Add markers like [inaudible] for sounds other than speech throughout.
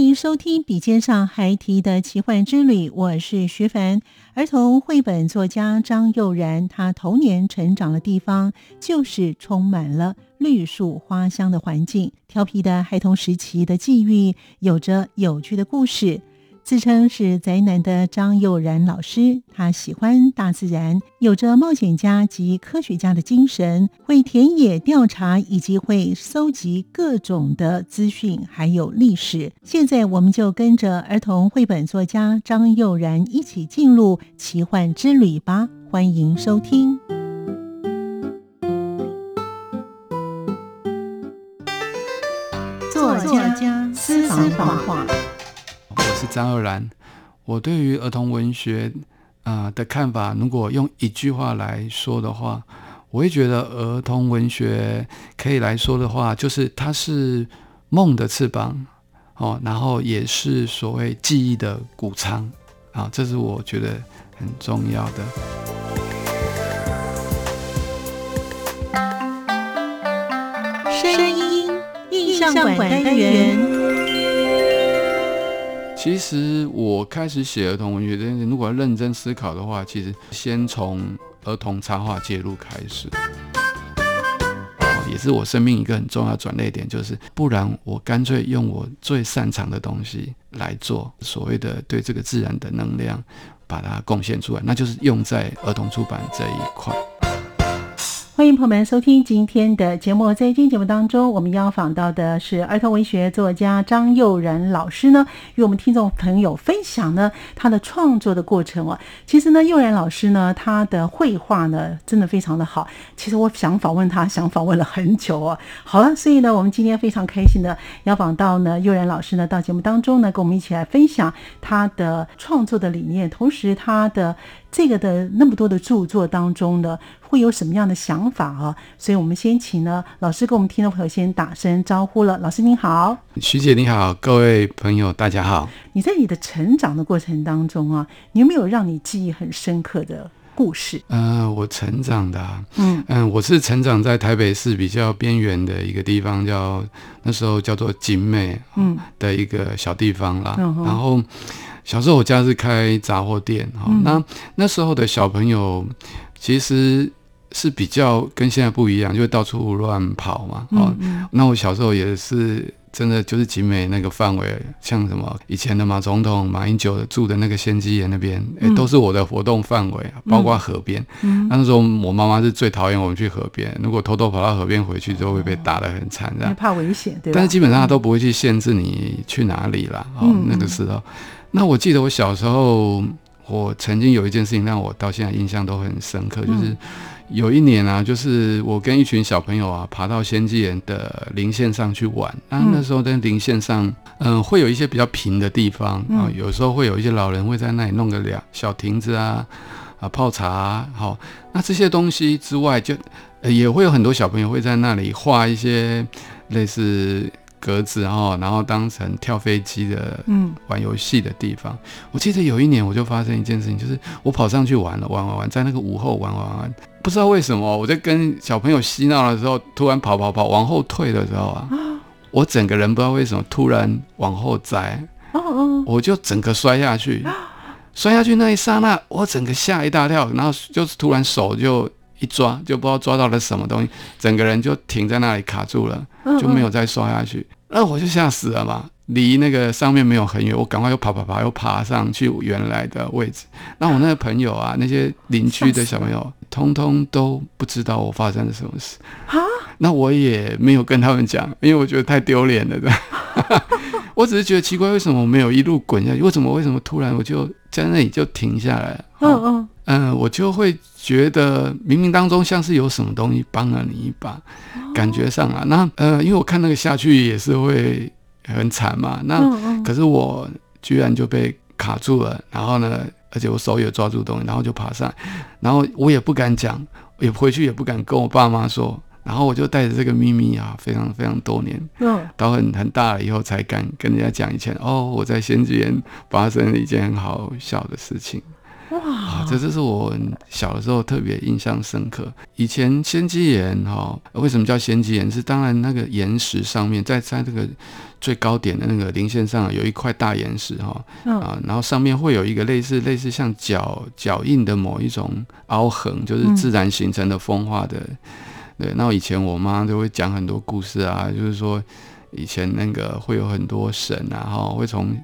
欢迎收听《笔尖上孩提的奇幻之旅》，我是徐凡。儿童绘本作家张佑然，他童年成长的地方就是充满了绿树花香的环境。调皮的孩童时期的际遇，有着有趣的故事。自称是宅男的张佑然老师，他喜欢大自然，有着冒险家及科学家的精神，会田野调查，以及会搜集各种的资讯，还有历史。现在，我们就跟着儿童绘本作家张佑然一起进入奇幻之旅吧！欢迎收听。作家私房画。是张二兰，我对于儿童文学啊的看法，如果用一句话来说的话，我会觉得儿童文学可以来说的话，就是它是梦的翅膀哦，然后也是所谓记忆的谷仓啊，这是我觉得很重要的。声音印象馆单元。其实我开始写儿童文学这件事，如果要认真思考的话，其实先从儿童插画介入开始，也是我生命一个很重要转捩点。就是不然，我干脆用我最擅长的东西来做，所谓的对这个自然的能量，把它贡献出来，那就是用在儿童出版这一块。欢迎朋友们收听今天的节目。在今天节目当中，我们邀访到的是儿童文学作家张佑然老师呢，与我们听众朋友分享呢他的创作的过程哦。其实呢，佑然老师呢，他的绘画呢真的非常的好。其实我想访问他，想访问了很久哦。好了，所以呢，我们今天非常开心的邀访到呢佑然老师呢到节目当中呢，跟我们一起来分享他的创作的理念，同时他的。这个的那么多的著作当中呢，会有什么样的想法啊？所以我们先请呢老师跟我们听众朋友先打声招呼了。老师您好，徐姐你好，各位朋友大家好。你在你的成长的过程当中啊，你有没有让你记忆很深刻的故事？呃，我成长的，嗯嗯，我是成长在台北市比较边缘的一个地方，叫那时候叫做景美，嗯的一个小地方啦，然后。小时候我家是开杂货店，哈，那那时候的小朋友其实是比较跟现在不一样，就会到处乱跑嘛，哦，那我小时候也是真的就是集美那个范围，像什么以前的马总统、马英九住的那个仙基岩那边，哎，都是我的活动范围，包括河边。那时候我妈妈是最讨厌我们去河边，如果偷偷跑到河边回去，就会被打得很惨，这样。怕危险，对但是基本上他都不会去限制你去哪里了，哦，那个时候。那我记得我小时候，我曾经有一件事情让我到现在印象都很深刻，就是有一年啊，就是我跟一群小朋友啊，爬到仙迹岩的林线上去玩。那那时候在林线上，嗯，会有一些比较平的地方啊，有时候会有一些老人会在那里弄个两小亭子啊，啊泡茶。好，那这些东西之外，就也会有很多小朋友会在那里画一些类似。格子哦，然后当成跳飞机的，嗯，玩游戏的地方。我记得有一年，我就发生一件事情，就是我跑上去玩了，玩玩玩，在那个午后玩玩玩，不知道为什么，我在跟小朋友嬉闹的时候，突然跑跑跑往后退的时候啊，我整个人不知道为什么突然往后栽，我就整个摔下去，[gasps] 摔下去那一刹那，我整个吓一大跳，然后就是突然手就。一抓就不知道抓到了什么东西，整个人就停在那里卡住了，就没有再刷下去。那我就吓死了嘛，离那个上面没有很远，我赶快又爬爬爬又爬上去原来的位置。那我那个朋友啊，那些邻居的小朋友，通通都不知道我发生了什么事啊。那我也没有跟他们讲，因为我觉得太丢脸了的。[laughs] 我只是觉得奇怪，为什么我没有一路滚下去？为什么为什么突然我就在那里就停下来？嗯嗯嗯，我就会觉得冥冥当中像是有什么东西帮了你一把，感觉上啊。那呃，因为我看那个下去也是会很惨嘛。那可是我居然就被卡住了，然后呢，而且我手也抓住东西，然后就爬上，然后我也不敢讲，也回去也不敢跟我爸妈说。然后我就带着这个秘密啊，非常非常多年，嗯，到很很大了以后才敢跟人家讲以前哦，我在仙居园发生了一件很好笑的事情，哇，这就是我小的时候特别印象深刻。以前仙鸡岩哈，为什么叫仙鸡岩？是当然那个岩石上面，在在这个最高点的那个零线上有一块大岩石哈，啊，然后上面会有一个类似类似像脚脚印的某一种凹痕，就是自然形成的风化的。对，那以前我妈就会讲很多故事啊，就是说以前那个会有很多神啊，哈，会从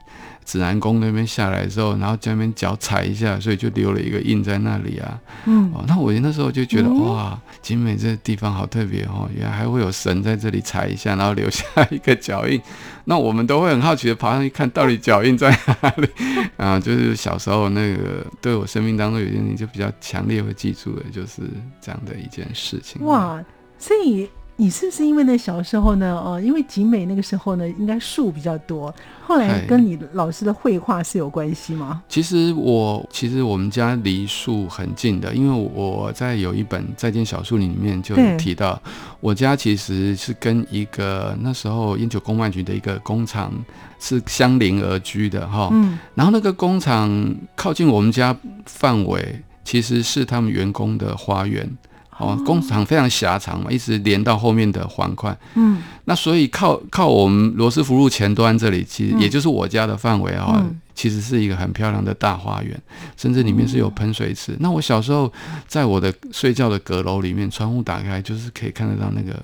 指南宫那边下来之后，然后在那边脚踩一下，所以就留了一个印在那里啊。嗯，哦，那我那时候就觉得哇，景美这地方好特别哦，原来还会有神在这里踩一下，然后留下一个脚印。那我们都会很好奇的爬上去看，到底脚印在哪里 [laughs] 啊？就是小时候那个对我生命当中有件事情就比较强烈会记住的，就是这样的一件事情。哇，所以。你是不是因为那小时候呢？哦，因为景美那个时候呢，应该树比较多。后来跟你老师的绘画是有关系吗？其实我其实我们家离树很近的，因为我在有一本《再见小树林》里面就提到，我家其实是跟一个那时候烟酒公卖局的一个工厂是相邻而居的哈。嗯。然后那个工厂靠近我们家范围，其实是他们员工的花园。哦，工厂非常狭长嘛，一直连到后面的环块。嗯，那所以靠靠我们罗斯福路前端这里，其实也就是我家的范围啊，其实是一个很漂亮的大花园，甚至里面是有喷水池。那我小时候在我的睡觉的阁楼里面，窗户打开就是可以看得到那个。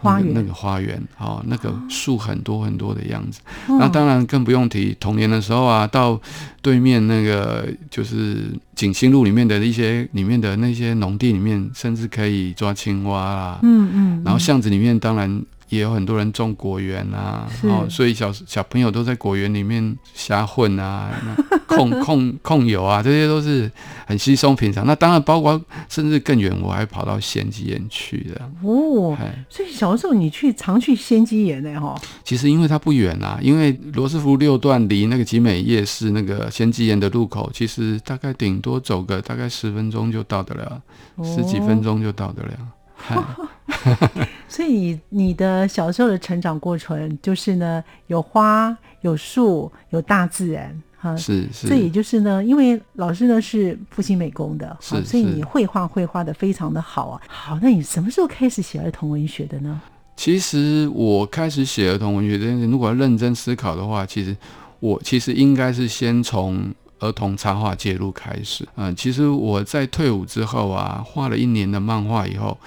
花园那个花园，哦，那个树很多很多的样子。那当然更不用提童年的时候啊，到对面那个就是景兴路里面的一些里面的那些农地里面，甚至可以抓青蛙啦。嗯嗯。然后巷子里面当然也有很多人种果园啊，哦，所以小小朋友都在果园里面瞎混啊。[laughs] 控控控油啊，这些都是很稀松平常。那当然包括甚至更远，我还跑到仙鸡岩去的。哦，所以小时候你去常去仙鸡岩呢？哈，其实因为它不远啊，因为罗斯福六段离那个集美夜市那个仙鸡岩的路口，其实大概顶多走个大概十分钟就到得了，十几分钟就到得了。[laughs] 所以你你的小时候的成长过程，就是呢，有花有树有大自然。哈，是是，这也就是呢，因为老师呢是复兴美工的，是，所以你绘画绘画的非常的好啊。好，那你什么时候开始写儿童文学的呢？其实我开始写儿童文学这件事，如果要认真思考的话，其实我其实应该是先从儿童插画介入开始。嗯，其实我在退伍之后啊，画了一年的漫画以后。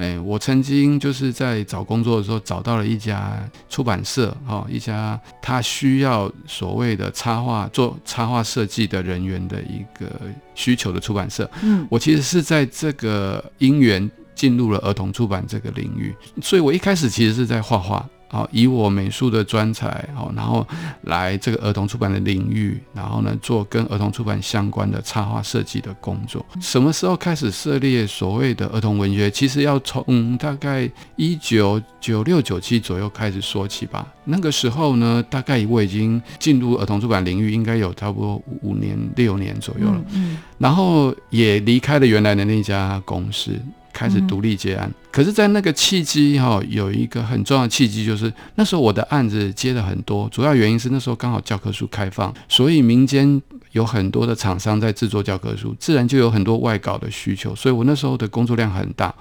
哎，我曾经就是在找工作的时候找到了一家出版社，哈，一家他需要所谓的插画做插画设计的人员的一个需求的出版社。嗯，我其实是在这个因缘进入了儿童出版这个领域，所以我一开始其实是在画画。好，以我美术的专才，好，然后来这个儿童出版的领域，然后呢，做跟儿童出版相关的插画设计的工作。什么时候开始涉猎所谓的儿童文学？其实要从大概一九九六九七左右开始说起吧。那个时候呢，大概我已经进入儿童出版领域，应该有差不多五年六年左右了。嗯，然后也离开了原来的那家公司。开始独立接案，可是，在那个契机哈，有一个很重要的契机，就是那时候我的案子接了很多，主要原因是那时候刚好教科书开放，所以民间有很多的厂商在制作教科书，自然就有很多外稿的需求，所以我那时候的工作量很大，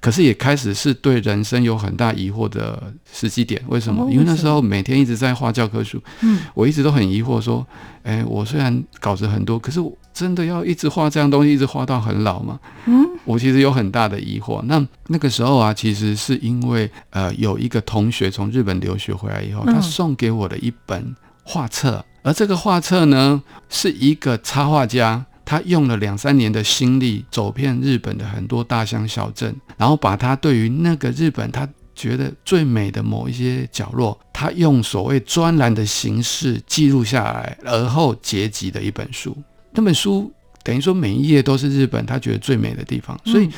可是也开始是对人生有很大疑惑的时机点。为什么？因为那时候每天一直在画教科书，嗯，我一直都很疑惑，说，哎，我虽然稿子很多，可是真的要一直画这样东西，一直画到很老吗？嗯。我其实有很大的疑惑。那那个时候啊，其实是因为呃，有一个同学从日本留学回来以后，他送给我的一本画册，而这个画册呢，是一个插画家，他用了两三年的心力，走遍日本的很多大乡小镇，然后把他对于那个日本他觉得最美的某一些角落，他用所谓专栏的形式记录下来，而后结集的一本书。那本书等于说每一页都是日本他觉得最美的地方，所以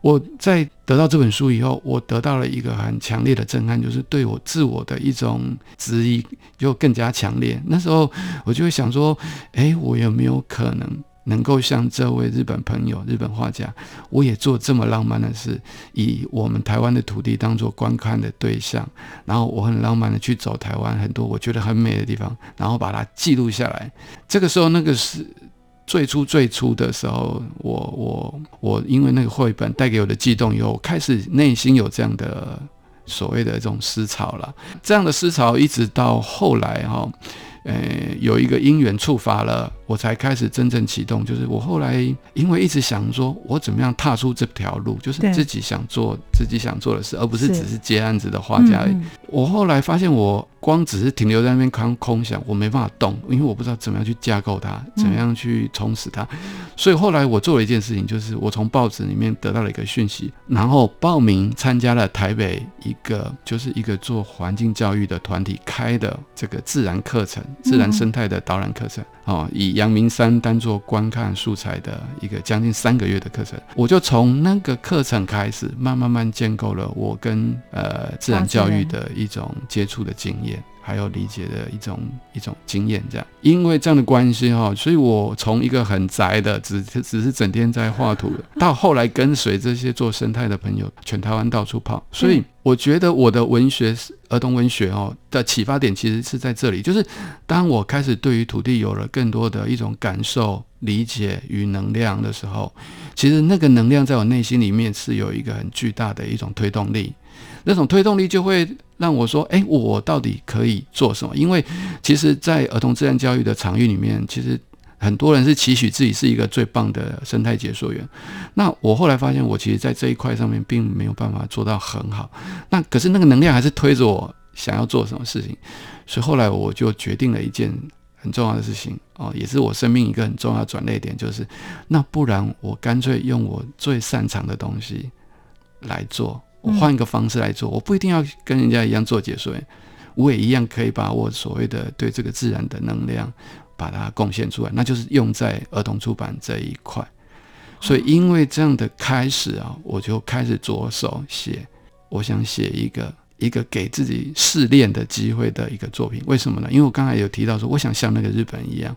我在得到这本书以后，我得到了一个很强烈的震撼，就是对我自我的一种质疑就更加强烈。那时候我就会想说，哎，我有没有可能？能够像这位日本朋友、日本画家，我也做这么浪漫的事，以我们台湾的土地当做观看的对象，然后我很浪漫的去走台湾很多我觉得很美的地方，然后把它记录下来。这个时候，那个是最初最初的时候，我我我因为那个绘本带给我的悸动以后，开始内心有这样的所谓的这种思潮了。这样的思潮一直到后来哈。呃，有一个因缘触发了，我才开始真正启动。就是我后来因为一直想说，我怎么样踏出这条路，就是自己想做自己想做的事，而不是只是接案子的画家。我后来发现我。光只是停留在那边空空想，我没办法动，因为我不知道怎么样去架构它，怎么样去充实它。所以后来我做了一件事情，就是我从报纸里面得到了一个讯息，然后报名参加了台北一个就是一个做环境教育的团体开的这个自然课程、自然生态的导览课程。哦，以阳明山当做观看素材的一个将近三个月的课程，我就从那个课程开始，慢慢慢建构了我跟呃自然教育的一种接触的经验。还有理解的一种一种经验，这样，因为这样的关系哈，所以我从一个很宅的，只只是整天在画图，到后来跟随这些做生态的朋友，全台湾到处跑，所以我觉得我的文学是儿童文学哦的启发点其实是在这里，就是当我开始对于土地有了更多的一种感受、理解与能量的时候，其实那个能量在我内心里面是有一个很巨大的一种推动力。那种推动力就会让我说：“哎，我到底可以做什么？”因为其实，在儿童自然教育的场域里面，其实很多人是期许自己是一个最棒的生态解说员。那我后来发现，我其实，在这一块上面并没有办法做到很好。那可是那个能量还是推着我想要做什么事情。所以后来我就决定了一件很重要的事情哦，也是我生命一个很重要的转捩点，就是那不然我干脆用我最擅长的东西来做。我换一个方式来做，我不一定要跟人家一样做解说员，我也一样可以把我所谓的对这个自然的能量，把它贡献出来，那就是用在儿童出版这一块。所以因为这样的开始啊，我就开始着手写，我想写一个一个给自己试炼的机会的一个作品。为什么呢？因为我刚才有提到说，我想像那个日本一样，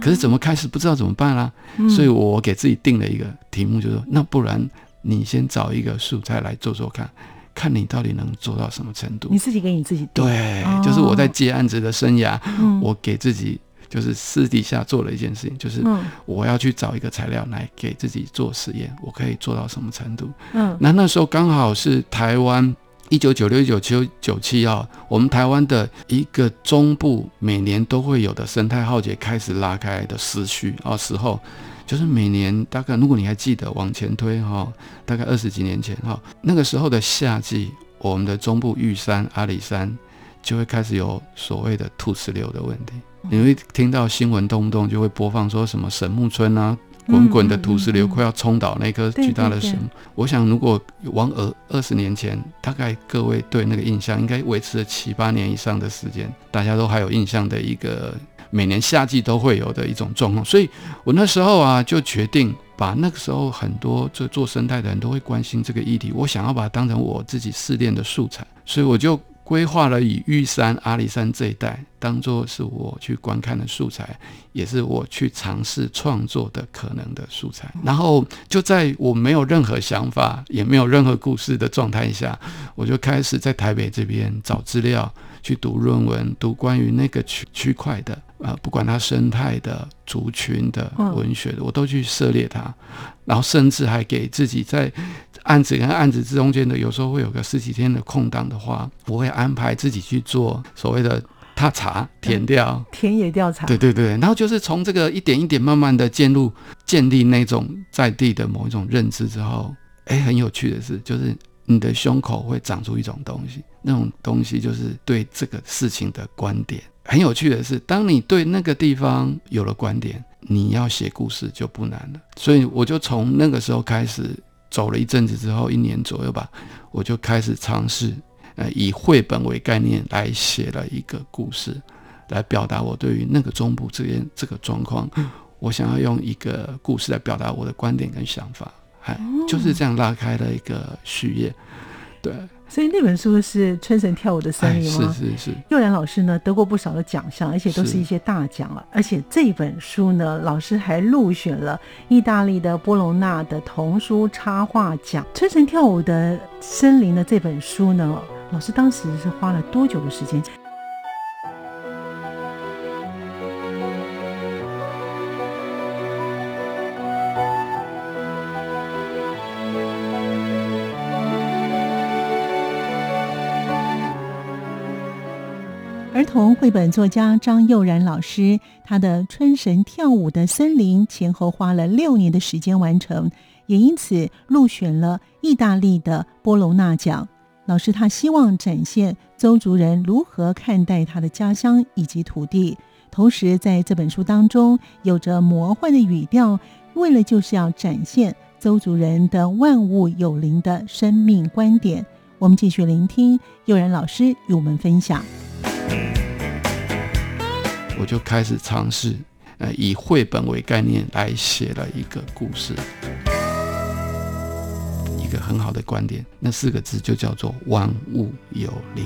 可是怎么开始不知道怎么办啦，所以我给自己定了一个题目，就是说，那不然。你先找一个素材来做做看，看你到底能做到什么程度。你自己给你自己对，就是我在接案子的生涯，我给自己就是私底下做了一件事情，就是我要去找一个材料来给自己做实验，我可以做到什么程度？嗯，那那时候刚好是台湾一九九六、一九九九七啊，我们台湾的一个中部每年都会有的生态浩劫开始拉开的时序啊时候。就是每年大概，如果你还记得往前推哈，大概二十几年前哈，那个时候的夏季，我们的中部玉山、阿里山就会开始有所谓的土石流的问题。你会听到新闻动不动就会播放说什么神木村啊，滚滚的土石流快要冲倒那棵巨大的神。我想，如果往二二十年前，大概各位对那个印象应该维持了七八年以上的时间，大家都还有印象的一个。每年夏季都会有的一种状况，所以我那时候啊就决定把那个时候很多做做生态的人都会关心这个议题，我想要把它当成我自己试炼的素材，所以我就规划了以玉山、阿里山这一带当做是我去观看的素材，也是我去尝试创作的可能的素材。然后就在我没有任何想法，也没有任何故事的状态下，我就开始在台北这边找资料。去读论文，读关于那个区区块的，呃，不管它生态的、族群的、文学的，我都去涉猎它，然后甚至还给自己在案子跟案子之中间的，有时候会有个十几天的空档的话，我会安排自己去做所谓的踏查填掉田野调查，对对对，然后就是从这个一点一点慢慢的建入建立那种在地的某一种认知之后，哎，很有趣的是，就是你的胸口会长出一种东西，那种东西就是对这个事情的观点。很有趣的是，当你对那个地方有了观点，你要写故事就不难了。所以我就从那个时候开始走了一阵子之后，一年左右吧，我就开始尝试，呃，以绘本为概念来写了一个故事，来表达我对于那个中部这边这个状况，我想要用一个故事来表达我的观点跟想法，哎，就是这样拉开了一个序页，对。所以那本书是《春神跳舞的森林》吗？是是是。佑然老师呢得过不少的奖项，而且都是一些大奖了。而且这本书呢，老师还入选了意大利的波隆纳的童书插画奖。《春神跳舞的森林》的这本书呢，老师当时是花了多久的时间？童绘本作家张佑然老师，他的《春神跳舞的森林》前后花了六年的时间完成，也因此入选了意大利的波隆纳奖。老师他希望展现邹族人如何看待他的家乡以及土地，同时在这本书当中有着魔幻的语调，为了就是要展现邹族人的万物有灵的生命观点。我们继续聆听佑然老师与我们分享。我就开始尝试，呃，以绘本为概念来写了一个故事，一个很好的观点。那四个字就叫做“万物有灵”。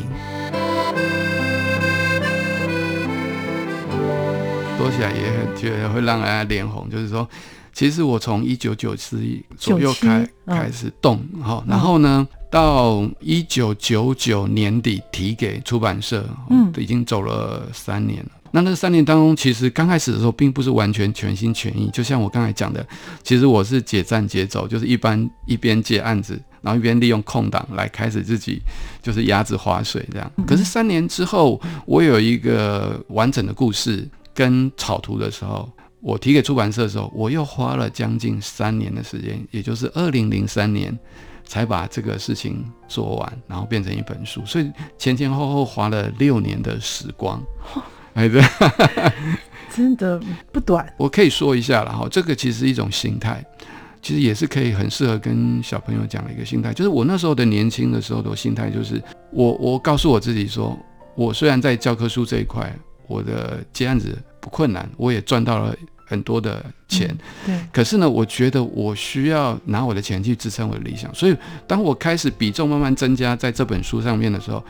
说起来也很觉得会让人家脸红，就是说，其实我从一九九四左右开开始动，哈，然后呢，到一九九九年底提给出版社，嗯，已经走了三年了。那那三年当中，其实刚开始的时候，并不是完全全心全意。就像我刚才讲的，其实我是解站解走，就是一般一边接案子，然后一边利用空档来开始自己就是鸭子划水这样。可是三年之后，我有一个完整的故事跟草图的时候，我提给出版社的时候，我又花了将近三年的时间，也就是二零零三年才把这个事情做完，然后变成一本书。所以前前后后花了六年的时光。哎，对，[laughs] 真的不短。我可以说一下了哈，这个其实一种心态，其实也是可以很适合跟小朋友讲的一个心态。就是我那时候的年轻的时候的心态，就是我我告诉我自己说，我虽然在教科书这一块，我的接案子不困难，我也赚到了很多的钱，对。可是呢，我觉得我需要拿我的钱去支撑我的理想。所以，当我开始比重慢慢增加在这本书上面的时候。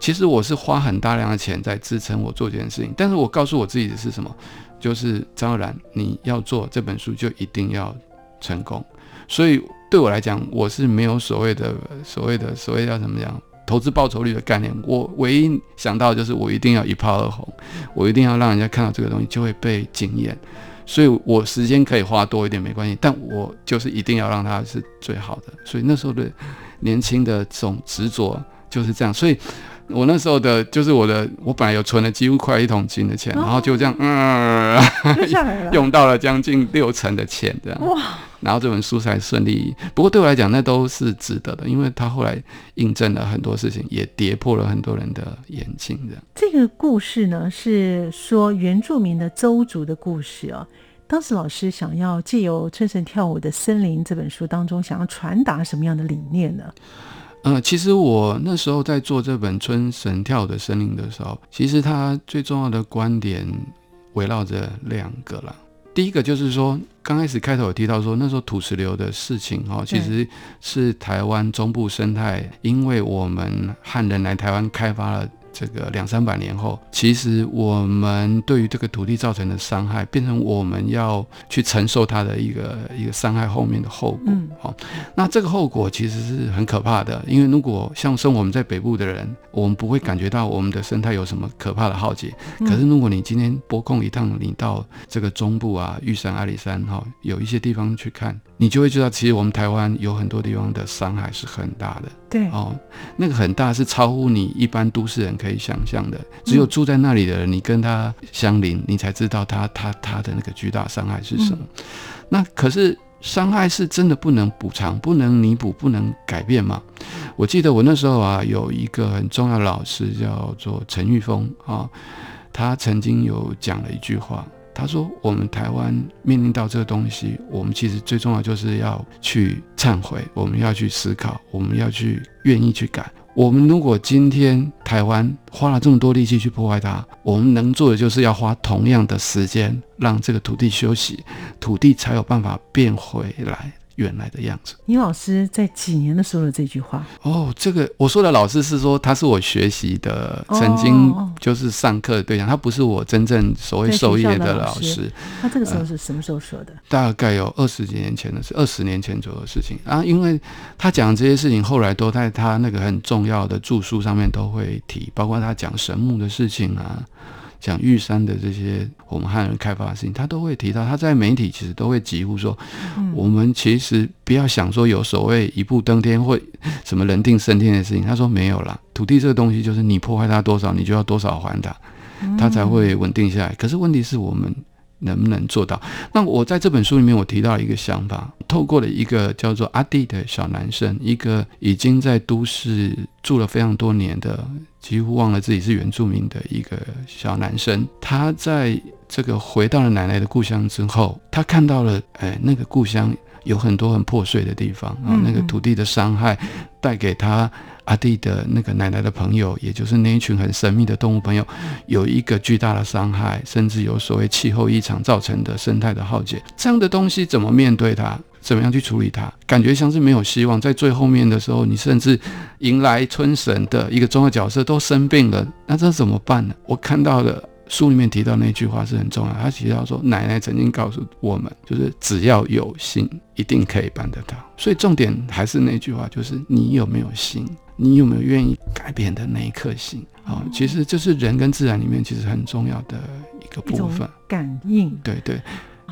其实我是花很大量的钱在支撑我做这件事情，但是我告诉我自己的是什么？就是张然，你要做这本书就一定要成功。所以对我来讲，我是没有所谓的所谓的所谓要怎么样投资报酬率的概念。我唯一想到就是我一定要一炮而红，我一定要让人家看到这个东西就会被惊艳。所以我时间可以花多一点没关系，但我就是一定要让它是最好的。所以那时候的年轻的这种执着就是这样。所以。我那时候的，就是我的，我本来有存了几乎快一桶金的钱，然后就这样，嗯，[laughs] 用到了将近六成的钱，这样哇，然后这本书才顺利。不过对我来讲，那都是值得的，因为他后来印证了很多事情，也跌破了很多人的眼睛。这样，这个故事呢，是说原住民的邹族的故事哦。当时老师想要借由《春神跳舞的森林》这本书当中，想要传达什么样的理念呢？呃，其实我那时候在做这本《春神跳的森林》的时候，其实它最重要的观点围绕着两个啦。第一个就是说，刚开始开头有提到说，那时候土石流的事情哦，其实是台湾中部生态，因为我们汉人来台湾开发了。这个两三百年后，其实我们对于这个土地造成的伤害，变成我们要去承受它的一个一个伤害后面的后果。好，那这个后果其实是很可怕的，因为如果像生我们在北部的人，我们不会感觉到我们的生态有什么可怕的浩劫。可是如果你今天拨空一趟，你到这个中部啊，玉山、阿里山哈，有一些地方去看。你就会知道，其实我们台湾有很多地方的伤害是很大的。对哦，那个很大是超乎你一般都市人可以想象的。只有住在那里的人，你跟他相邻，你才知道他他他的那个巨大伤害是什么。那可是伤害是真的不能补偿、不能弥补、不能改变吗？我记得我那时候啊，有一个很重要的老师叫做陈玉峰啊，他曾经有讲了一句话。他说：“我们台湾面临到这个东西，我们其实最重要就是要去忏悔，我们要去思考，我们要去愿意去改。我们如果今天台湾花了这么多力气去破坏它，我们能做的就是要花同样的时间，让这个土地休息，土地才有办法变回来。”原来的样子。倪老师在几年的说了这句话哦，这个我说的老师是说他是我学习的，曾经就是上课的对象，他不是我真正所谓授业的老师。他这个时候是什么时候说的？大概有二十几年前的事，二十年前左右的事情啊。因为他讲这些事情，后来都在他那个很重要的著述上面都会提，包括他讲神木的事情啊。讲玉山的这些我们汉人开发的事情，他都会提到。他在媒体其实都会疾呼说，我们其实不要想说有所谓一步登天或什么人定胜天的事情。他说没有啦，土地这个东西就是你破坏它多少，你就要多少还它，它才会稳定下来。可是问题是我们。能不能做到？那我在这本书里面，我提到一个想法，透过了一个叫做阿弟的小男生，一个已经在都市住了非常多年的，几乎忘了自己是原住民的一个小男生，他在这个回到了奶奶的故乡之后，他看到了，哎，那个故乡有很多很破碎的地方啊，那个土地的伤害带给他。阿弟的那个奶奶的朋友，也就是那一群很神秘的动物朋友，有一个巨大的伤害，甚至有所谓气候异常造成的生态的浩劫。这样的东西怎么面对它？怎么样去处理它？感觉像是没有希望。在最后面的时候，你甚至迎来春神的一个重要角色都生病了，那这怎么办呢？我看到的。书里面提到那句话是很重要，他提到说，奶奶曾经告诉我们，就是只要有心，一定可以办得到。所以重点还是那句话，就是你有没有心，你有没有愿意改变的那一颗心啊？其实这是人跟自然里面其实很重要的一个部分，感应。对对。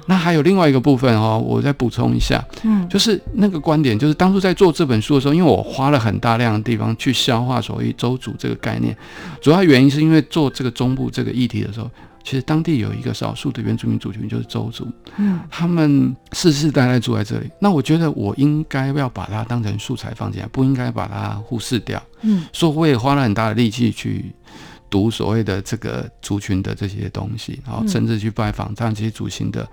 那还有另外一个部分哦，我再补充一下，嗯，就是那个观点，就是当初在做这本书的时候，因为我花了很大量的地方去消化所谓周主这个概念，主要原因是因为做这个中部这个议题的时候，其实当地有一个少数的原住民族群就是周族，嗯，他们世世代代住在这里，那我觉得我应该要把它当成素材放进来，不应该把它忽视掉，嗯，所以我也花了很大的力气去。读所谓的这个族群的这些东西，然后甚至去拜访这些族群的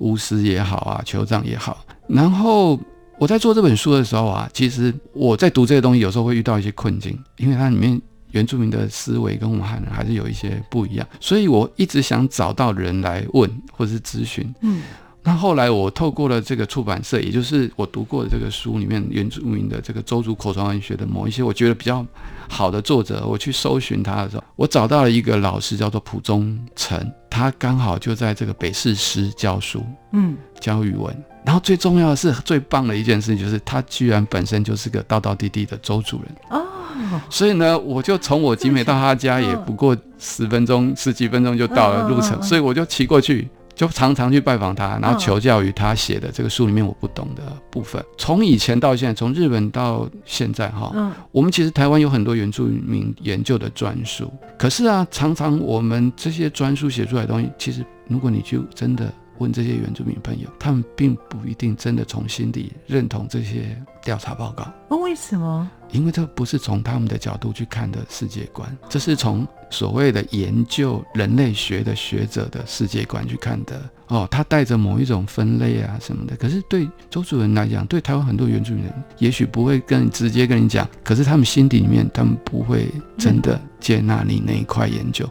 巫师也好啊，酋长也好。然后我在做这本书的时候啊，其实我在读这些东西，有时候会遇到一些困境，因为它里面原住民的思维跟我们汉人还是有一些不一样，所以我一直想找到人来问或者是咨询。嗯。那后来我透过了这个出版社，也就是我读过的这个书里面原住民的这个周族口传文学的某一些我觉得比较好的作者，我去搜寻他的时候，我找到了一个老师叫做蒲忠成，他刚好就在这个北市师教书，嗯，教语文。然后最重要的是最棒的一件事情就是他居然本身就是个道道地地的周主人哦，[laughs] 所以呢，我就从我集美到他家也不过十分钟十几分钟就到了路程，所以我就骑过去。就常常去拜访他，然后求教于他写的这个书里面我不懂的部分。从以前到现在，从日本到现在，哈，我们其实台湾有很多原住民研究的专书。可是啊，常常我们这些专书写出来的东西，其实如果你就真的问这些原住民朋友，他们并不一定真的从心底认同这些调查报告。那为什么？因为这不是从他们的角度去看的世界观，这是从所谓的研究人类学的学者的世界观去看的哦。他带着某一种分类啊什么的，可是对周主任来讲，对台湾很多原住民人，也许不会跟直接跟你讲，可是他们心底里面，他们不会真的接纳你那一块研究。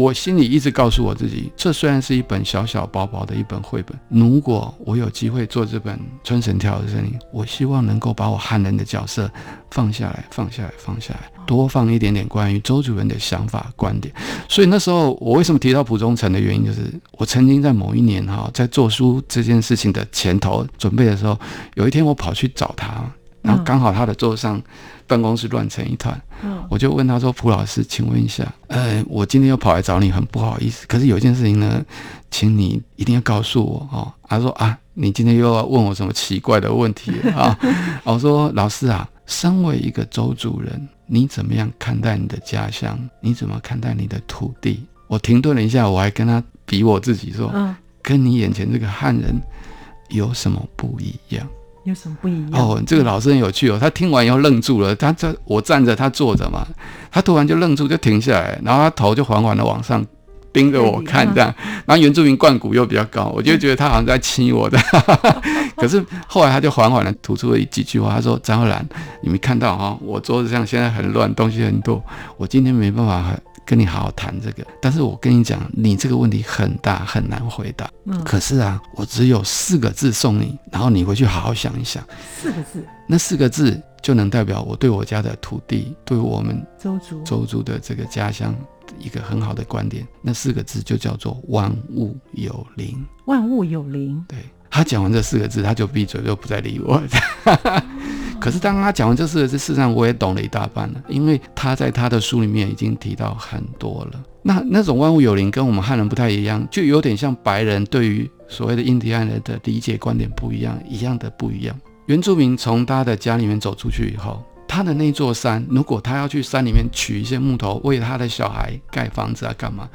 我心里一直告诉我自己，这虽然是一本小小薄薄的一本绘本，如果我有机会做这本《春神跳的声音》，我希望能够把我汉人的角色放下来，放下来，放下来，多放一点点关于周主任的想法观点。所以那时候我为什么提到蒲忠诚的原因，就是我曾经在某一年哈，在做书这件事情的前头准备的时候，有一天我跑去找他。然后刚好他的桌上办公室乱成一团，我就问他说：“蒲老师，请问一下，呃，我今天又跑来找你，很不好意思，可是有一件事情呢，请你一定要告诉我哦。”他说：“啊，你今天又要问我什么奇怪的问题啊？” [laughs] 我说：“老师啊，身为一个周主人，你怎么样看待你的家乡？你怎么看待你的土地？”我停顿了一下，我还跟他比我自己说：“嗯跟你眼前这个汉人有什么不一样？”有什么不一样？哦，这个老师很有趣哦。他听完以后愣住了。他这我站着，他坐着嘛。他突然就愣住，就停下来，然后他头就缓缓的往上盯着我看，这样。然后原住民冠骨又比较高，我就觉得他好像在亲我的。[laughs] 可是后来他就缓缓的吐出了几句话，他说：“张浩然，你没看到哈？我桌子上现在很乱，东西很多，我今天没办法。”跟你好好谈这个，但是我跟你讲，你这个问题很大，很难回答。嗯，可是啊，我只有四个字送你，然后你回去好好想一想。四个字，那四个字就能代表我对我家的土地，对我们周族周族的这个家乡一个很好的观点。那四个字就叫做万物有灵。万物有灵。对他讲完这四个字，他就闭嘴，就不再理我。[laughs] 可是当他讲完这四个字，事实上我也懂了一大半了，因为他在他的书里面已经提到很多了。那那种万物有灵跟我们汉人不太一样，就有点像白人对于所谓的印第安人的理解观点不一样，一样的不一样。原住民从他的家里面走出去以后，他的那座山，如果他要去山里面取一些木头为他的小孩盖房子啊，干嘛？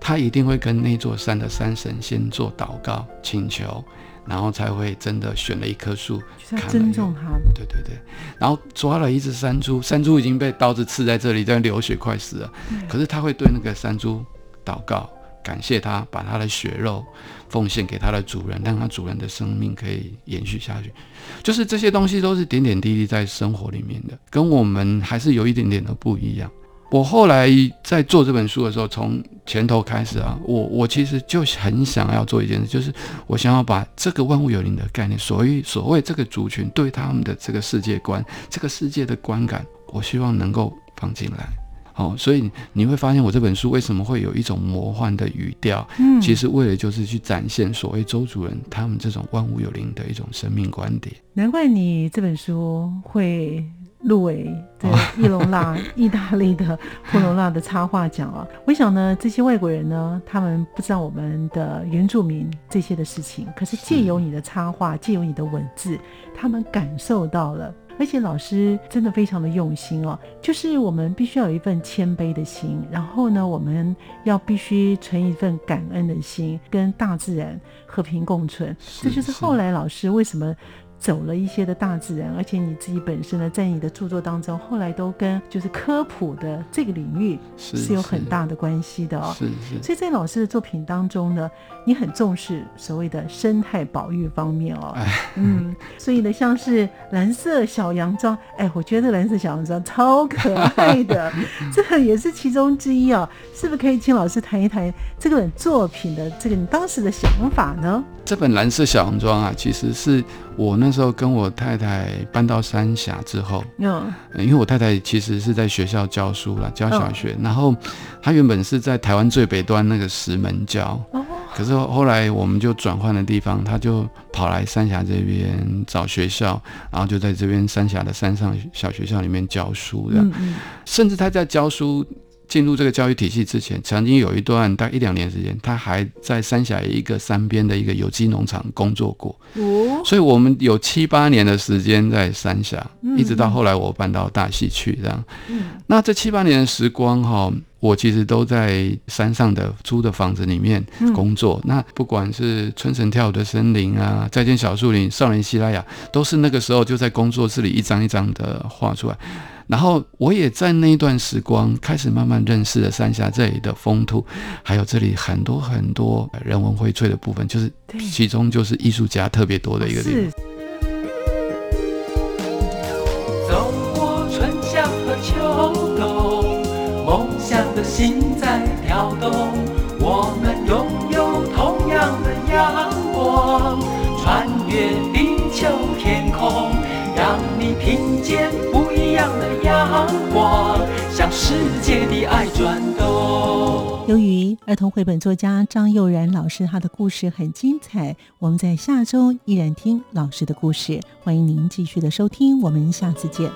他一定会跟那座山的山神先做祷告请求。然后才会真的选了一棵树，尊重它。对对对，然后抓了一只山猪，山猪已经被刀子刺在这里，在流血，快死了。可是他会对那个山猪祷告，感谢他把他的血肉奉献给他的主人，让他主人的生命可以延续下去。就是这些东西都是点点滴滴在生活里面的，跟我们还是有一点点的不一样。我后来在做这本书的时候，从前头开始啊，我我其实就很想要做一件事，就是我想要把这个万物有灵的概念，所以所谓这个族群对他们的这个世界观、这个世界的观感，我希望能够放进来。哦，所以你会发现我这本书为什么会有一种魔幻的语调？嗯，其实为了就是去展现所谓周主人他们这种万物有灵的一种生命观点。难怪你这本书会。入围这伊隆纳意大利的布隆纳的插画奖啊！我想呢，这些外国人呢，他们不知道我们的原住民这些的事情，可是借由你的插画，借由你的文字，他们感受到了。而且老师真的非常的用心哦，就是我们必须要有一份谦卑的心，然后呢，我们要必须存一份感恩的心，跟大自然和平共存。这就是后来老师为什么。走了一些的大自然，而且你自己本身呢，在你的著作当中，后来都跟就是科普的这个领域是有很大的关系的哦。是是。所以在老师的作品当中呢，你很重视所谓的生态保育方面哦。嗯。所以呢，像是蓝色小洋装，哎，我觉得蓝色小洋装超可爱的，[laughs] 这个也是其中之一哦。是不是可以请老师谈一谈这个作品的这个你当时的想法呢？这本蓝色小洋装啊，其实是我那时候跟我太太搬到三峡之后，嗯，因为我太太其实是在学校教书了，教小学，然后她原本是在台湾最北端那个石门教，可是后来我们就转换了地方，她就跑来三峡这边找学校，然后就在这边三峡的山上小学校里面教书的，甚至她在教书。进入这个教育体系之前，曾经有一段大概一两年时间，他还在三峡一个山边的一个有机农场工作过。哦，所以我们有七八年的时间在三峡，一直到后来我搬到大溪去这样。嗯，那这七八年的时光哈，我其实都在山上的租的房子里面工作。那不管是春神跳舞的森林啊，再见小树林、少年希拉雅，都是那个时候就在工作室里一张一张的画出来。然后我也在那一段时光开始慢慢认识了三峡这里的风土，还有这里很多很多人文荟萃的部分，就是其中就是艺术家特别多的一个地方。走过春夏和秋冬，梦想的心在跳动，我们拥有同样的阳光，穿越地球天空，让你听见的。阳光向世界的爱转动。由于儿童绘本作家张幼然老师他的故事很精彩，我们在下周依然听老师的故事。欢迎您继续的收听，我们下次见。